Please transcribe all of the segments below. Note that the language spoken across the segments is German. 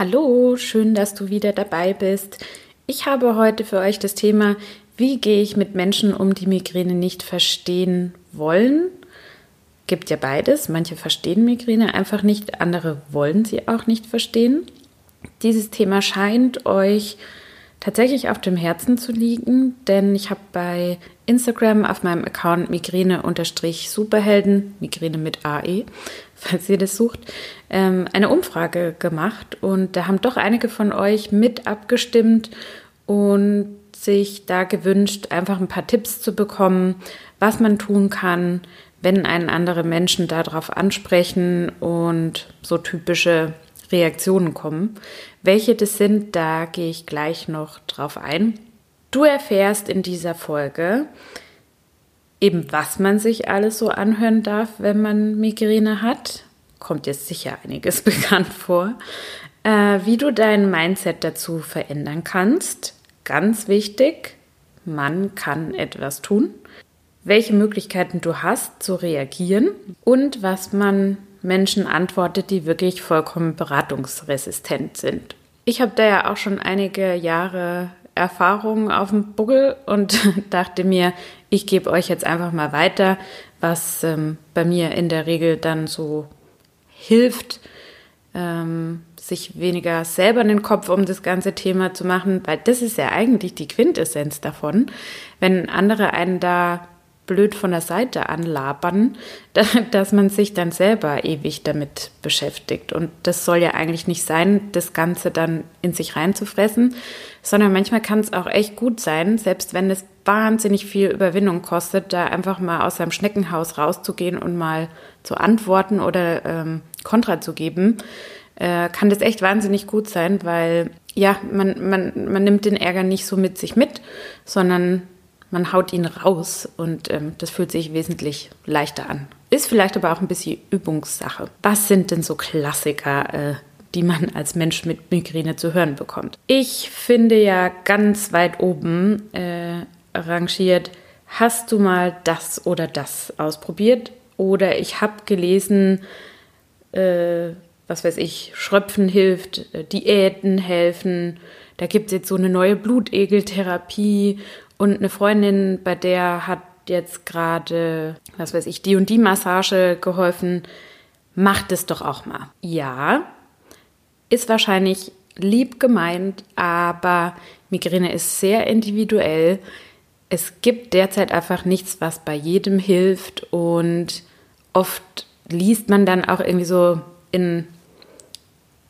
Hallo, schön, dass du wieder dabei bist. Ich habe heute für euch das Thema, wie gehe ich mit Menschen um, die Migräne nicht verstehen wollen. Gibt ja beides. Manche verstehen Migräne einfach nicht, andere wollen sie auch nicht verstehen. Dieses Thema scheint euch tatsächlich auf dem Herzen zu liegen, denn ich habe bei Instagram auf meinem Account Migräne-Superhelden, Migräne mit AE, falls ihr das sucht, ähm, eine Umfrage gemacht. Und da haben doch einige von euch mit abgestimmt und sich da gewünscht, einfach ein paar Tipps zu bekommen, was man tun kann, wenn einen andere Menschen darauf ansprechen und so typische Reaktionen kommen. Welche das sind, da gehe ich gleich noch drauf ein. Du erfährst in dieser Folge eben, was man sich alles so anhören darf, wenn man Migräne hat. Kommt jetzt sicher einiges bekannt vor. Äh, wie du dein Mindset dazu verändern kannst. Ganz wichtig, man kann etwas tun. Welche Möglichkeiten du hast zu reagieren und was man Menschen antwortet, die wirklich vollkommen beratungsresistent sind. Ich habe da ja auch schon einige Jahre Erfahrungen auf dem Buckel und dachte mir, ich gebe euch jetzt einfach mal weiter, was ähm, bei mir in der Regel dann so hilft, ähm, sich weniger selber den Kopf um das ganze Thema zu machen, weil das ist ja eigentlich die Quintessenz davon. Wenn andere einen da blöd von der Seite anlabern, dass man sich dann selber ewig damit beschäftigt. Und das soll ja eigentlich nicht sein, das Ganze dann in sich reinzufressen, sondern manchmal kann es auch echt gut sein, selbst wenn es wahnsinnig viel Überwindung kostet, da einfach mal aus seinem Schneckenhaus rauszugehen und mal zu antworten oder ähm, Kontra zu geben, äh, kann das echt wahnsinnig gut sein, weil ja, man, man, man nimmt den Ärger nicht so mit sich mit, sondern man haut ihn raus und ähm, das fühlt sich wesentlich leichter an. Ist vielleicht aber auch ein bisschen Übungssache. Was sind denn so Klassiker, äh, die man als Mensch mit Migräne zu hören bekommt? Ich finde ja ganz weit oben äh, rangiert, hast du mal das oder das ausprobiert? Oder ich habe gelesen, äh, was weiß ich, Schröpfen hilft, äh, Diäten helfen. Da gibt es jetzt so eine neue Blutegeltherapie und eine Freundin, bei der hat jetzt gerade, was weiß ich, die und die Massage geholfen. Macht es doch auch mal. Ja, ist wahrscheinlich lieb gemeint, aber Migräne ist sehr individuell. Es gibt derzeit einfach nichts, was bei jedem hilft und oft liest man dann auch irgendwie so in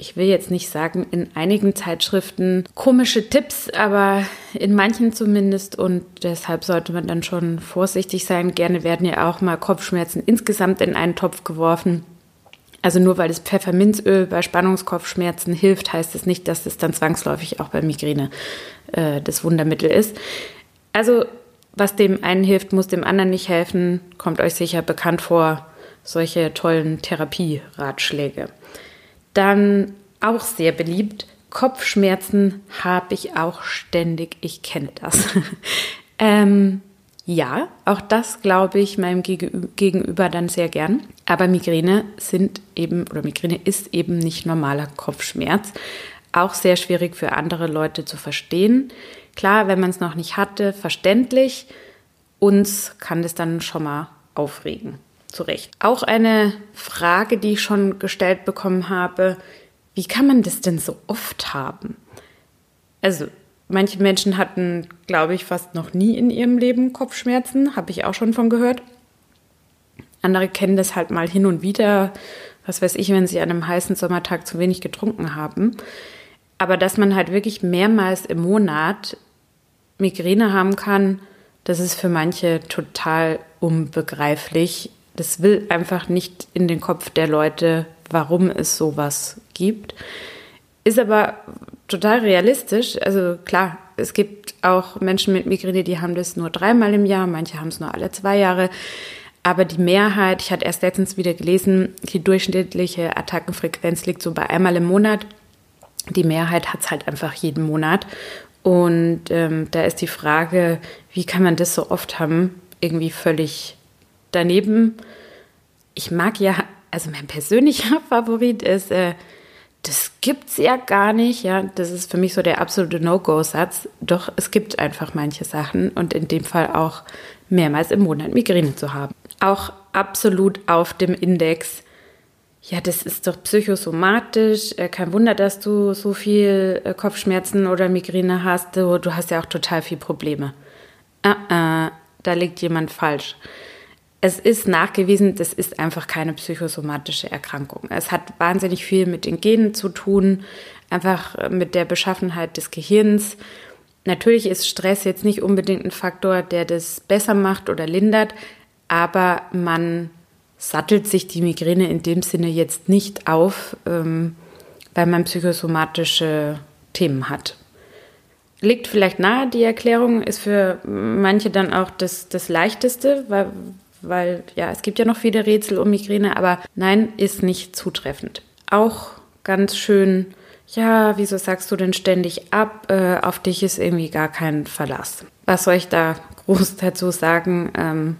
ich will jetzt nicht sagen, in einigen Zeitschriften komische Tipps, aber in manchen zumindest. Und deshalb sollte man dann schon vorsichtig sein. Gerne werden ja auch mal Kopfschmerzen insgesamt in einen Topf geworfen. Also nur weil das Pfefferminzöl bei Spannungskopfschmerzen hilft, heißt es das nicht, dass es dann zwangsläufig auch bei Migräne äh, das Wundermittel ist. Also was dem einen hilft, muss dem anderen nicht helfen. Kommt euch sicher bekannt vor, solche tollen Therapieratschläge. Dann auch sehr beliebt, Kopfschmerzen habe ich auch ständig. Ich kenne das. ähm, ja, auch das glaube ich meinem Gegenüber dann sehr gern. Aber Migräne sind eben, oder Migräne ist eben nicht normaler Kopfschmerz. Auch sehr schwierig für andere Leute zu verstehen. Klar, wenn man es noch nicht hatte, verständlich. Uns kann das dann schon mal aufregen zurecht. Auch eine Frage, die ich schon gestellt bekommen habe, wie kann man das denn so oft haben? Also, manche Menschen hatten, glaube ich, fast noch nie in ihrem Leben Kopfschmerzen, habe ich auch schon von gehört. Andere kennen das halt mal hin und wieder, was weiß ich, wenn sie an einem heißen Sommertag zu wenig getrunken haben. Aber dass man halt wirklich mehrmals im Monat Migräne haben kann, das ist für manche total unbegreiflich das will einfach nicht in den Kopf der Leute, warum es sowas gibt. Ist aber total realistisch. Also klar, es gibt auch Menschen mit Migräne, die haben das nur dreimal im Jahr, manche haben es nur alle zwei Jahre. Aber die Mehrheit, ich hatte erst letztens wieder gelesen, die durchschnittliche Attackenfrequenz liegt so bei einmal im Monat. Die Mehrheit hat es halt einfach jeden Monat. Und ähm, da ist die Frage, wie kann man das so oft haben, irgendwie völlig daneben, ich mag ja, also mein persönlicher Favorit ist äh, das gibt's ja gar nicht, ja, das ist für mich so der absolute No-Go-Satz. Doch es gibt einfach manche Sachen und in dem Fall auch mehrmals im Monat Migräne zu haben. Auch absolut auf dem Index. Ja, das ist doch psychosomatisch. Äh, kein Wunder, dass du so viel äh, Kopfschmerzen oder Migräne hast. Du, hast ja auch total viel Probleme. Uh -uh, da liegt jemand falsch es ist nachgewiesen, das ist einfach keine psychosomatische Erkrankung. Es hat wahnsinnig viel mit den Genen zu tun, einfach mit der Beschaffenheit des Gehirns. Natürlich ist Stress jetzt nicht unbedingt ein Faktor, der das besser macht oder lindert, aber man sattelt sich die Migräne in dem Sinne jetzt nicht auf, ähm, weil man psychosomatische Themen hat. Liegt vielleicht nahe, die Erklärung ist für manche dann auch das, das Leichteste, weil, weil ja, es gibt ja noch viele Rätsel um Migräne, aber nein, ist nicht zutreffend. Auch ganz schön, ja, wieso sagst du denn ständig ab? Äh, auf dich ist irgendwie gar kein Verlass. Was soll ich da groß dazu sagen? Ähm,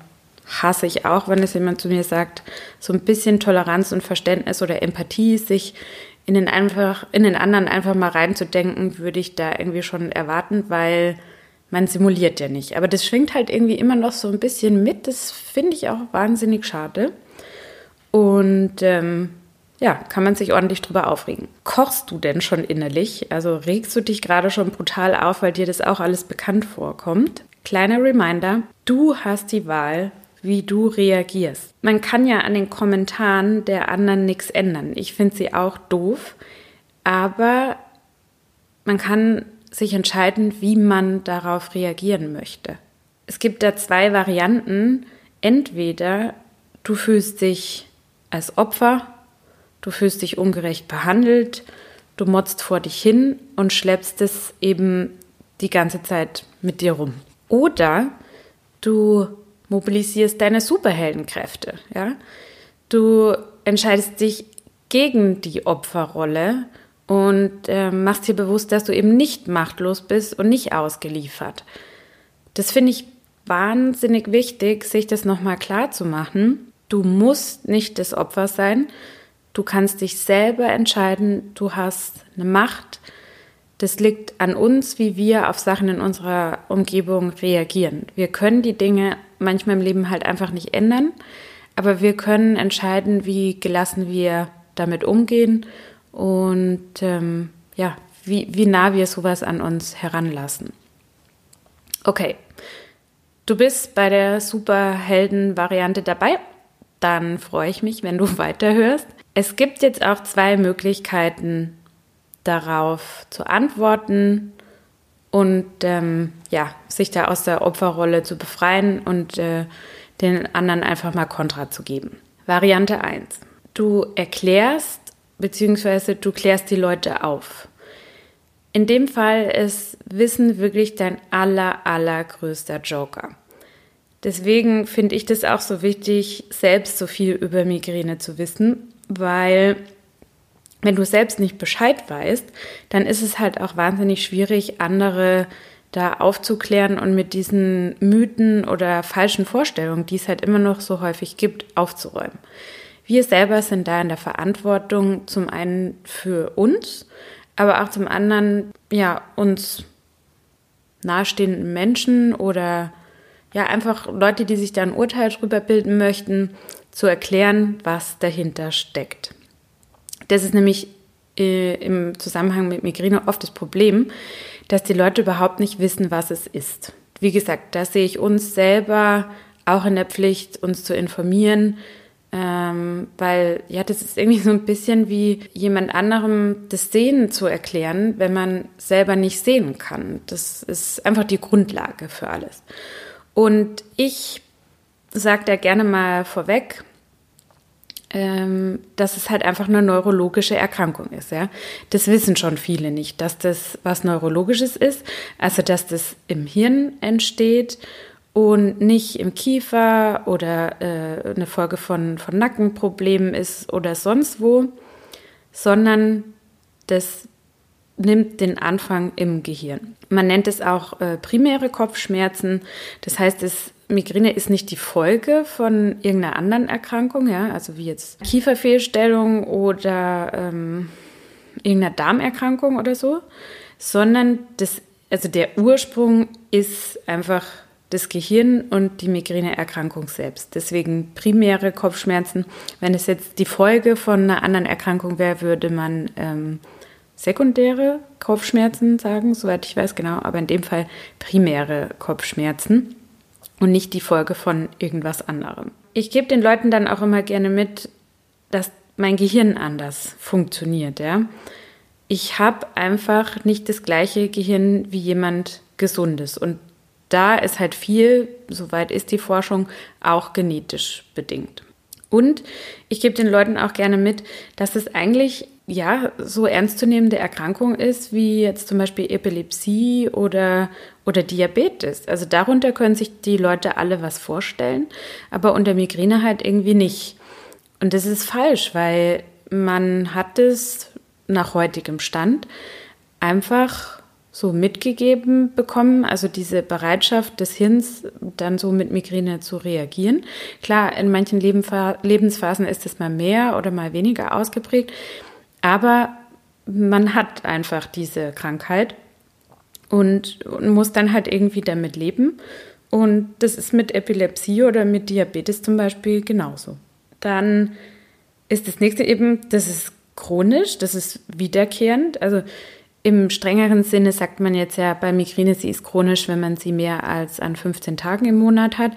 hasse ich auch, wenn es jemand zu mir sagt, so ein bisschen Toleranz und Verständnis oder Empathie, sich in den, einfach, in den anderen einfach mal reinzudenken, würde ich da irgendwie schon erwarten, weil man simuliert ja nicht. Aber das schwingt halt irgendwie immer noch so ein bisschen mit. Das finde ich auch wahnsinnig schade. Und ähm, ja, kann man sich ordentlich drüber aufregen. Kochst du denn schon innerlich? Also regst du dich gerade schon brutal auf, weil dir das auch alles bekannt vorkommt? Kleiner Reminder, du hast die Wahl, wie du reagierst. Man kann ja an den Kommentaren der anderen nichts ändern. Ich finde sie auch doof, aber man kann sich entscheiden, wie man darauf reagieren möchte. Es gibt da zwei Varianten. Entweder du fühlst dich als Opfer, du fühlst dich ungerecht behandelt, du motzt vor dich hin und schleppst es eben die ganze Zeit mit dir rum. Oder du mobilisierst deine Superheldenkräfte, ja? Du entscheidest dich gegen die Opferrolle und äh, machst dir bewusst, dass du eben nicht machtlos bist und nicht ausgeliefert. Das finde ich wahnsinnig wichtig, sich das nochmal klar zu machen. Du musst nicht das Opfer sein. Du kannst dich selber entscheiden. Du hast eine Macht. Das liegt an uns, wie wir auf Sachen in unserer Umgebung reagieren. Wir können die Dinge manchmal im Leben halt einfach nicht ändern, aber wir können entscheiden, wie gelassen wir damit umgehen und ähm, ja, wie, wie nah wir sowas an uns heranlassen. Okay, du bist bei der Superhelden-Variante dabei. Dann freue ich mich, wenn du weiterhörst. Es gibt jetzt auch zwei Möglichkeiten, darauf zu antworten und ähm, ja, sich da aus der Opferrolle zu befreien und äh, den anderen einfach mal Kontra zu geben. Variante 1. Du erklärst beziehungsweise du klärst die Leute auf. In dem Fall ist Wissen wirklich dein aller, allergrößter Joker. Deswegen finde ich das auch so wichtig, selbst so viel über Migräne zu wissen, weil wenn du selbst nicht Bescheid weißt, dann ist es halt auch wahnsinnig schwierig, andere da aufzuklären und mit diesen Mythen oder falschen Vorstellungen, die es halt immer noch so häufig gibt, aufzuräumen. Wir selber sind da in der Verantwortung zum einen für uns, aber auch zum anderen, ja, uns nahestehenden Menschen oder ja, einfach Leute, die sich da ein Urteil drüber bilden möchten, zu erklären, was dahinter steckt. Das ist nämlich äh, im Zusammenhang mit Migräne oft das Problem, dass die Leute überhaupt nicht wissen, was es ist. Wie gesagt, da sehe ich uns selber auch in der Pflicht, uns zu informieren, ähm, weil ja, das ist irgendwie so ein bisschen wie jemand anderem das Sehen zu erklären, wenn man selber nicht sehen kann. Das ist einfach die Grundlage für alles. Und ich sage da gerne mal vorweg, ähm, dass es halt einfach eine neurologische Erkrankung ist. Ja? Das wissen schon viele nicht, dass das was Neurologisches ist, also dass das im Hirn entsteht und nicht im Kiefer oder äh, eine Folge von, von Nackenproblemen ist oder sonst wo, sondern das nimmt den Anfang im Gehirn. Man nennt es auch äh, primäre Kopfschmerzen. Das heißt, das Migräne ist nicht die Folge von irgendeiner anderen Erkrankung, ja, also wie jetzt Kieferfehlstellung oder ähm, irgendeiner Darmerkrankung oder so, sondern das, also der Ursprung ist einfach das Gehirn und die Migräneerkrankung selbst. Deswegen primäre Kopfschmerzen. Wenn es jetzt die Folge von einer anderen Erkrankung wäre, würde man ähm, sekundäre Kopfschmerzen sagen, soweit ich weiß, genau, aber in dem Fall primäre Kopfschmerzen und nicht die Folge von irgendwas anderem. Ich gebe den Leuten dann auch immer gerne mit, dass mein Gehirn anders funktioniert, ja. Ich habe einfach nicht das gleiche Gehirn wie jemand Gesundes und da ist halt viel, soweit ist die Forschung, auch genetisch bedingt. Und ich gebe den Leuten auch gerne mit, dass es eigentlich ja so ernstzunehmende Erkrankung ist, wie jetzt zum Beispiel Epilepsie oder, oder Diabetes. Also darunter können sich die Leute alle was vorstellen, aber unter Migräne halt irgendwie nicht. Und das ist falsch, weil man hat es nach heutigem Stand einfach so mitgegeben bekommen, also diese Bereitschaft des Hirns, dann so mit Migräne zu reagieren. Klar, in manchen Lebensphasen ist es mal mehr oder mal weniger ausgeprägt, aber man hat einfach diese Krankheit und, muss dann halt irgendwie damit leben. Und das ist mit Epilepsie oder mit Diabetes zum Beispiel genauso. Dann ist das nächste eben, das ist chronisch, das ist wiederkehrend. Also im strengeren Sinne sagt man jetzt ja bei Migräne, sie ist chronisch, wenn man sie mehr als an 15 Tagen im Monat hat.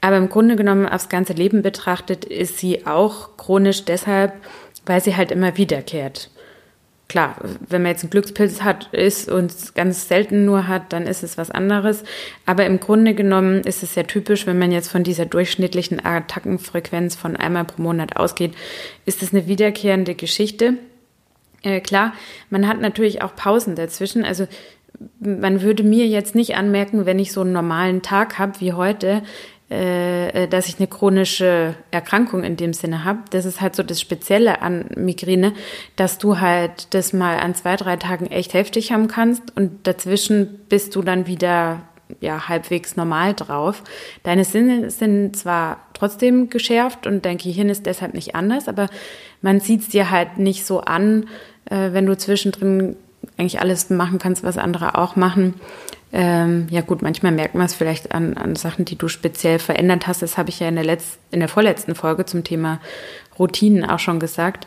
Aber im Grunde genommen aufs ganze Leben betrachtet ist sie auch chronisch deshalb, weil sie halt immer wiederkehrt. Klar, wenn man jetzt einen Glückspilz hat, ist und ganz selten nur hat, dann ist es was anderes. Aber im Grunde genommen ist es sehr typisch, wenn man jetzt von dieser durchschnittlichen Attackenfrequenz von einmal pro Monat ausgeht, ist es eine wiederkehrende Geschichte. Äh, klar, man hat natürlich auch Pausen dazwischen. Also man würde mir jetzt nicht anmerken, wenn ich so einen normalen Tag habe wie heute, äh, dass ich eine chronische Erkrankung in dem Sinne habe. Das ist halt so das Spezielle an Migräne, dass du halt das mal an zwei, drei Tagen echt heftig haben kannst und dazwischen bist du dann wieder ja halbwegs normal drauf. Deine Sinne sind zwar trotzdem geschärft und dein Gehirn ist deshalb nicht anders, aber man sieht es dir halt nicht so an, äh, wenn du zwischendrin eigentlich alles machen kannst, was andere auch machen. Ähm, ja gut, manchmal merkt man es vielleicht an, an Sachen, die du speziell verändert hast. Das habe ich ja in der, Letz-, in der vorletzten Folge zum Thema Routinen auch schon gesagt,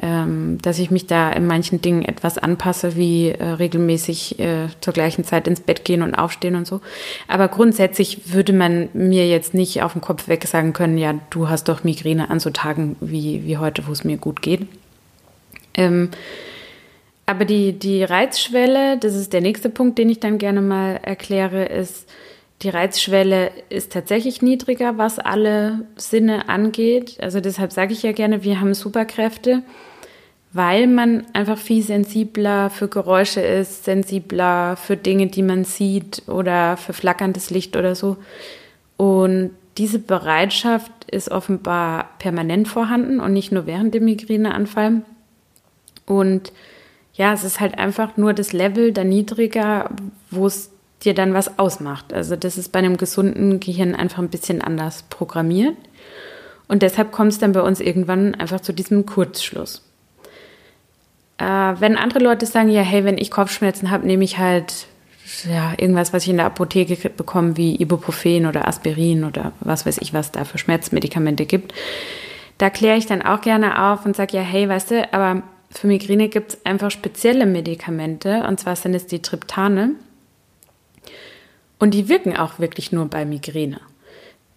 ähm, dass ich mich da in manchen Dingen etwas anpasse, wie äh, regelmäßig äh, zur gleichen Zeit ins Bett gehen und aufstehen und so. Aber grundsätzlich würde man mir jetzt nicht auf den Kopf weg sagen können, ja, du hast doch Migräne an so Tagen wie, wie heute, wo es mir gut geht. Ähm, aber die, die Reizschwelle, das ist der nächste Punkt, den ich dann gerne mal erkläre, ist, die Reizschwelle ist tatsächlich niedriger, was alle Sinne angeht. Also deshalb sage ich ja gerne, wir haben Superkräfte, weil man einfach viel sensibler für Geräusche ist, sensibler für Dinge, die man sieht oder für flackerndes Licht oder so. Und diese Bereitschaft ist offenbar permanent vorhanden und nicht nur während dem Migräneanfall. Und ja, es ist halt einfach nur das Level da niedriger, wo es dir dann was ausmacht. Also das ist bei einem gesunden Gehirn einfach ein bisschen anders programmiert. Und deshalb kommt es dann bei uns irgendwann einfach zu diesem Kurzschluss. Äh, wenn andere Leute sagen, ja, hey, wenn ich Kopfschmerzen habe, nehme ich halt ja, irgendwas, was ich in der Apotheke bekomme, wie Ibuprofen oder Aspirin oder was weiß ich, was da für Schmerzmedikamente gibt. Da kläre ich dann auch gerne auf und sage, ja, hey, weißt du, aber für Migräne gibt es einfach spezielle Medikamente, und zwar sind es die Triptane. Und die wirken auch wirklich nur bei Migräne.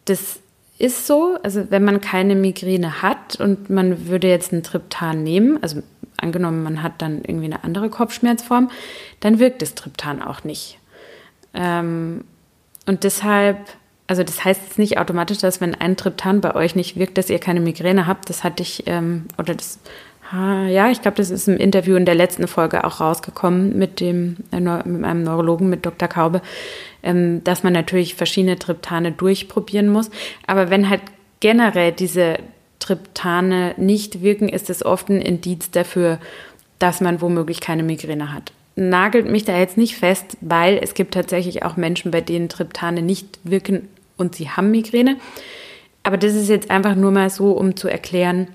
Das ist so, also wenn man keine Migräne hat und man würde jetzt ein Triptan nehmen, also angenommen, man hat dann irgendwie eine andere Kopfschmerzform, dann wirkt das Triptan auch nicht. Ähm, und deshalb, also das heißt jetzt nicht automatisch, dass wenn ein Triptan bei euch nicht wirkt, dass ihr keine Migräne habt. Das hatte ich, ähm, oder das ja, ich glaube, das ist im Interview in der letzten Folge auch rausgekommen mit dem äh, mit einem Neurologen, mit Dr. Kaube, ähm, dass man natürlich verschiedene Triptane durchprobieren muss. Aber wenn halt generell diese Triptane nicht wirken, ist es oft ein Indiz dafür, dass man womöglich keine Migräne hat. Nagelt mich da jetzt nicht fest, weil es gibt tatsächlich auch Menschen, bei denen Triptane nicht wirken und sie haben Migräne. Aber das ist jetzt einfach nur mal so, um zu erklären,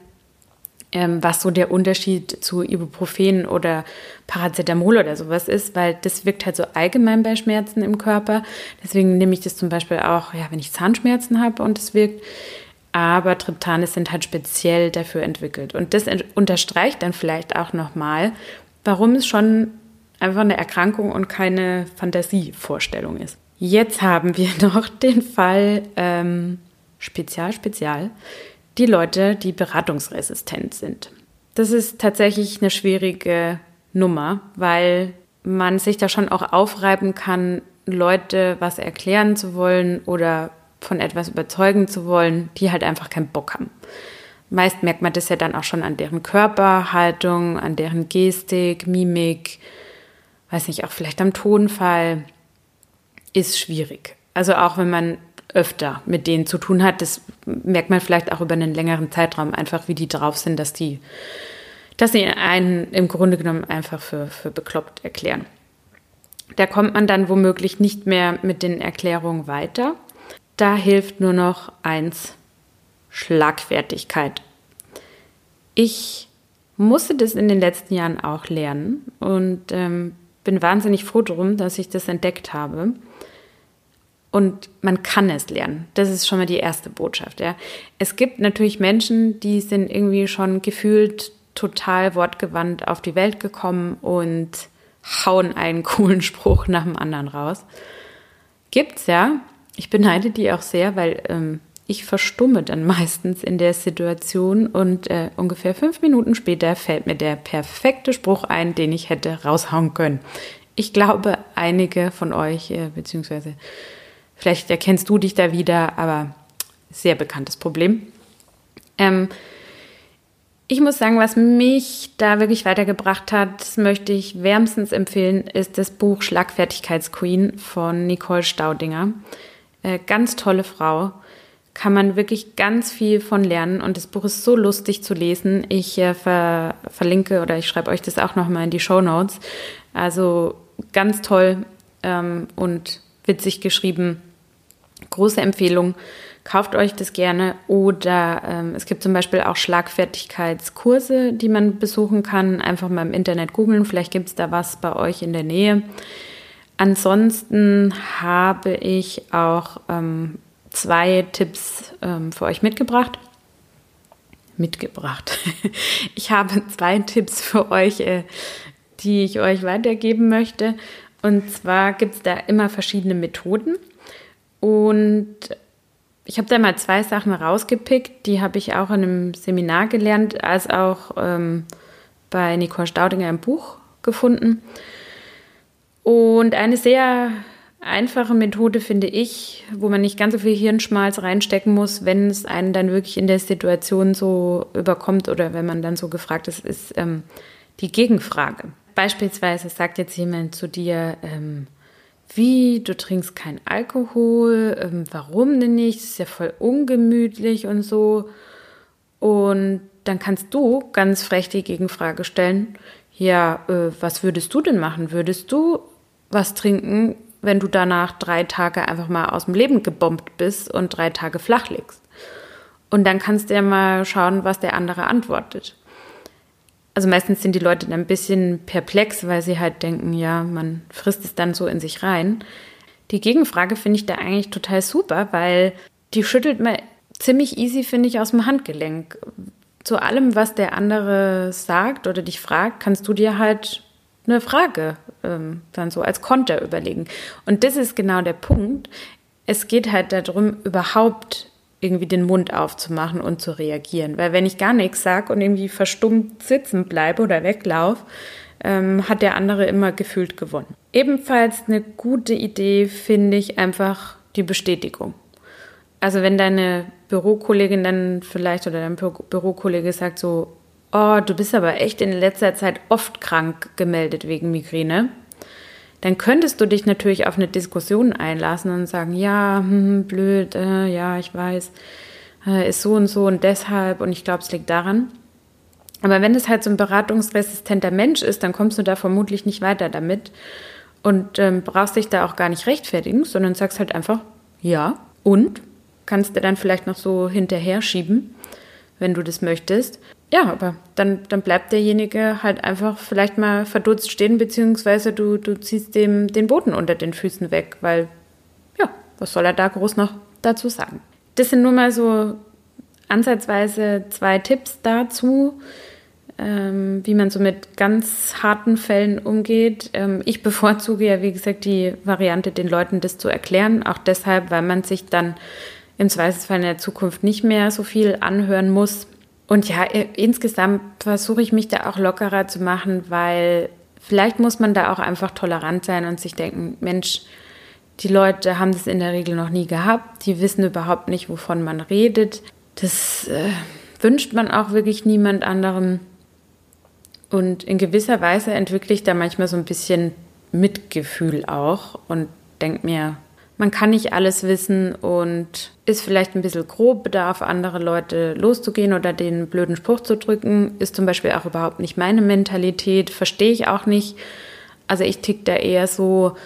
was so der Unterschied zu Ibuprofen oder Paracetamol oder sowas ist, weil das wirkt halt so allgemein bei Schmerzen im Körper. Deswegen nehme ich das zum Beispiel auch, ja, wenn ich Zahnschmerzen habe und es wirkt. Aber Triptane sind halt speziell dafür entwickelt. Und das unterstreicht dann vielleicht auch nochmal, warum es schon einfach eine Erkrankung und keine Fantasievorstellung ist. Jetzt haben wir noch den Fall ähm, Spezial, Spezial die Leute, die beratungsresistent sind. Das ist tatsächlich eine schwierige Nummer, weil man sich da schon auch aufreiben kann, Leute was erklären zu wollen oder von etwas überzeugen zu wollen, die halt einfach keinen Bock haben. Meist merkt man das ja dann auch schon an deren Körperhaltung, an deren Gestik, Mimik, weiß nicht, auch vielleicht am Tonfall. Ist schwierig. Also auch wenn man öfter mit denen zu tun hat. Das merkt man vielleicht auch über einen längeren Zeitraum, einfach wie die drauf sind, dass die, dass sie einen im Grunde genommen einfach für, für bekloppt erklären. Da kommt man dann womöglich nicht mehr mit den Erklärungen weiter. Da hilft nur noch eins, Schlagfertigkeit. Ich musste das in den letzten Jahren auch lernen und ähm, bin wahnsinnig froh drum, dass ich das entdeckt habe. Und man kann es lernen. Das ist schon mal die erste Botschaft. Ja. Es gibt natürlich Menschen, die sind irgendwie schon gefühlt total wortgewandt auf die Welt gekommen und hauen einen coolen Spruch nach dem anderen raus. Gibt's ja. Ich beneide die auch sehr, weil ähm, ich verstumme dann meistens in der Situation und äh, ungefähr fünf Minuten später fällt mir der perfekte Spruch ein, den ich hätte raushauen können. Ich glaube, einige von euch, äh, beziehungsweise Vielleicht erkennst du dich da wieder, aber sehr bekanntes Problem. Ähm, ich muss sagen, was mich da wirklich weitergebracht hat, das möchte ich wärmstens empfehlen, ist das Buch Schlagfertigkeitsqueen von Nicole Staudinger. Äh, ganz tolle Frau. Kann man wirklich ganz viel von lernen und das Buch ist so lustig zu lesen. Ich äh, ver verlinke oder ich schreibe euch das auch nochmal in die Show Notes. Also ganz toll ähm, und witzig geschrieben. Große Empfehlung. Kauft euch das gerne oder ähm, es gibt zum Beispiel auch Schlagfertigkeitskurse, die man besuchen kann. Einfach mal im Internet googeln, vielleicht gibt es da was bei euch in der Nähe. Ansonsten habe ich auch ähm, zwei Tipps ähm, für euch mitgebracht. Mitgebracht. ich habe zwei Tipps für euch, äh, die ich euch weitergeben möchte. Und zwar gibt es da immer verschiedene Methoden. Und ich habe da mal zwei Sachen rausgepickt, die habe ich auch in einem Seminar gelernt, als auch ähm, bei Nicole Staudinger im Buch gefunden. Und eine sehr einfache Methode finde ich, wo man nicht ganz so viel Hirnschmalz reinstecken muss, wenn es einen dann wirklich in der Situation so überkommt oder wenn man dann so gefragt ist, ist ähm, die Gegenfrage. Beispielsweise sagt jetzt jemand zu dir, ähm, wie, du trinkst keinen Alkohol, ähm, warum denn nicht? Das ist ja voll ungemütlich und so. Und dann kannst du ganz frech die Gegenfrage stellen, ja, äh, was würdest du denn machen? Würdest du was trinken, wenn du danach drei Tage einfach mal aus dem Leben gebombt bist und drei Tage flach liegst? Und dann kannst du ja mal schauen, was der andere antwortet also meistens sind die Leute dann ein bisschen perplex, weil sie halt denken, ja, man frisst es dann so in sich rein. Die Gegenfrage finde ich da eigentlich total super, weil die schüttelt man ziemlich easy, finde ich, aus dem Handgelenk. Zu allem, was der andere sagt oder dich fragt, kannst du dir halt eine Frage ähm, dann so als Konter überlegen. Und das ist genau der Punkt. Es geht halt darum, überhaupt irgendwie den Mund aufzumachen und zu reagieren. Weil wenn ich gar nichts sage und irgendwie verstummt sitzen bleibe oder weglaufe, ähm, hat der andere immer gefühlt gewonnen. Ebenfalls eine gute Idee finde ich einfach die Bestätigung. Also wenn deine Bürokollegin dann vielleicht oder dein Bürokollege sagt so, oh, du bist aber echt in letzter Zeit oft krank gemeldet wegen Migräne, dann könntest du dich natürlich auf eine Diskussion einlassen und sagen, ja, hm, blöd, äh, ja, ich weiß, äh, ist so und so und deshalb und ich glaube, es liegt daran. Aber wenn es halt so ein beratungsresistenter Mensch ist, dann kommst du da vermutlich nicht weiter damit und ähm, brauchst dich da auch gar nicht rechtfertigen, sondern sagst halt einfach, ja, und kannst du dann vielleicht noch so hinterher schieben, wenn du das möchtest. Ja, aber dann, dann bleibt derjenige halt einfach vielleicht mal verdutzt stehen, beziehungsweise du, du ziehst dem den Boden unter den Füßen weg, weil, ja, was soll er da groß noch dazu sagen? Das sind nur mal so ansatzweise zwei Tipps dazu, ähm, wie man so mit ganz harten Fällen umgeht. Ähm, ich bevorzuge ja, wie gesagt, die Variante, den Leuten das zu erklären, auch deshalb, weil man sich dann im Zweifelsfall in der Zukunft nicht mehr so viel anhören muss. Und ja, insgesamt versuche ich mich da auch lockerer zu machen, weil vielleicht muss man da auch einfach tolerant sein und sich denken, Mensch, die Leute haben das in der Regel noch nie gehabt, die wissen überhaupt nicht, wovon man redet. Das äh, wünscht man auch wirklich niemand anderem. Und in gewisser Weise entwickle ich da manchmal so ein bisschen Mitgefühl auch und denke mir, man kann nicht alles wissen und ist vielleicht ein bisschen grob, bedarf andere Leute loszugehen oder den blöden Spruch zu drücken, ist zum Beispiel auch überhaupt nicht meine Mentalität, verstehe ich auch nicht. Also ich tick da eher so,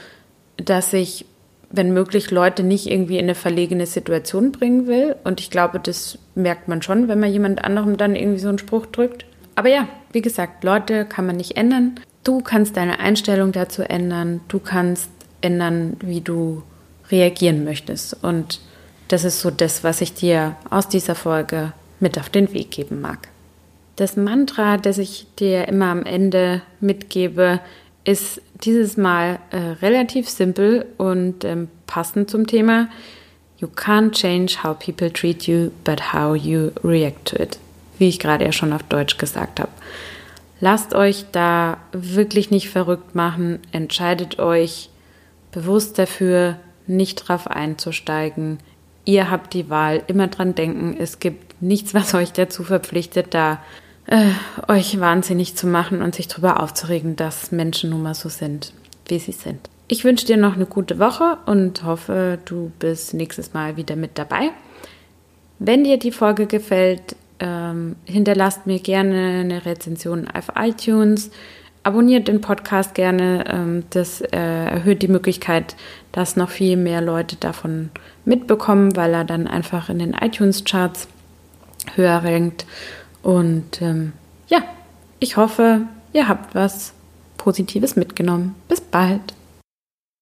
dass ich, wenn möglich, Leute nicht irgendwie in eine verlegene Situation bringen will. Und ich glaube, das merkt man schon, wenn man jemand anderem dann irgendwie so einen Spruch drückt. Aber ja, wie gesagt, Leute kann man nicht ändern. Du kannst deine Einstellung dazu ändern. Du kannst ändern, wie du reagieren möchtest. Und das ist so das, was ich dir aus dieser Folge mit auf den Weg geben mag. Das Mantra, das ich dir immer am Ende mitgebe, ist dieses Mal äh, relativ simpel und ähm, passend zum Thema. You can't change how people treat you, but how you react to it. Wie ich gerade ja schon auf Deutsch gesagt habe. Lasst euch da wirklich nicht verrückt machen. Entscheidet euch bewusst dafür, nicht drauf einzusteigen. Ihr habt die Wahl, immer dran denken, es gibt nichts, was euch dazu verpflichtet, da äh, euch wahnsinnig zu machen und sich darüber aufzuregen, dass Menschen nun mal so sind, wie sie sind. Ich wünsche dir noch eine gute Woche und hoffe, du bist nächstes Mal wieder mit dabei. Wenn dir die Folge gefällt, ähm, hinterlasst mir gerne eine Rezension auf iTunes abonniert den Podcast gerne. Ähm, das äh, erhöht die Möglichkeit, dass noch viel mehr Leute davon mitbekommen, weil er dann einfach in den iTunes-Charts höher rankt. Und ähm, ja, ich hoffe, ihr habt was Positives mitgenommen. Bis bald.